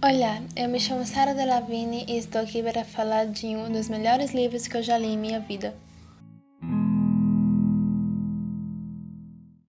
Olá, eu me chamo Sara Delavine e estou aqui para falar de um dos melhores livros que eu já li em minha vida.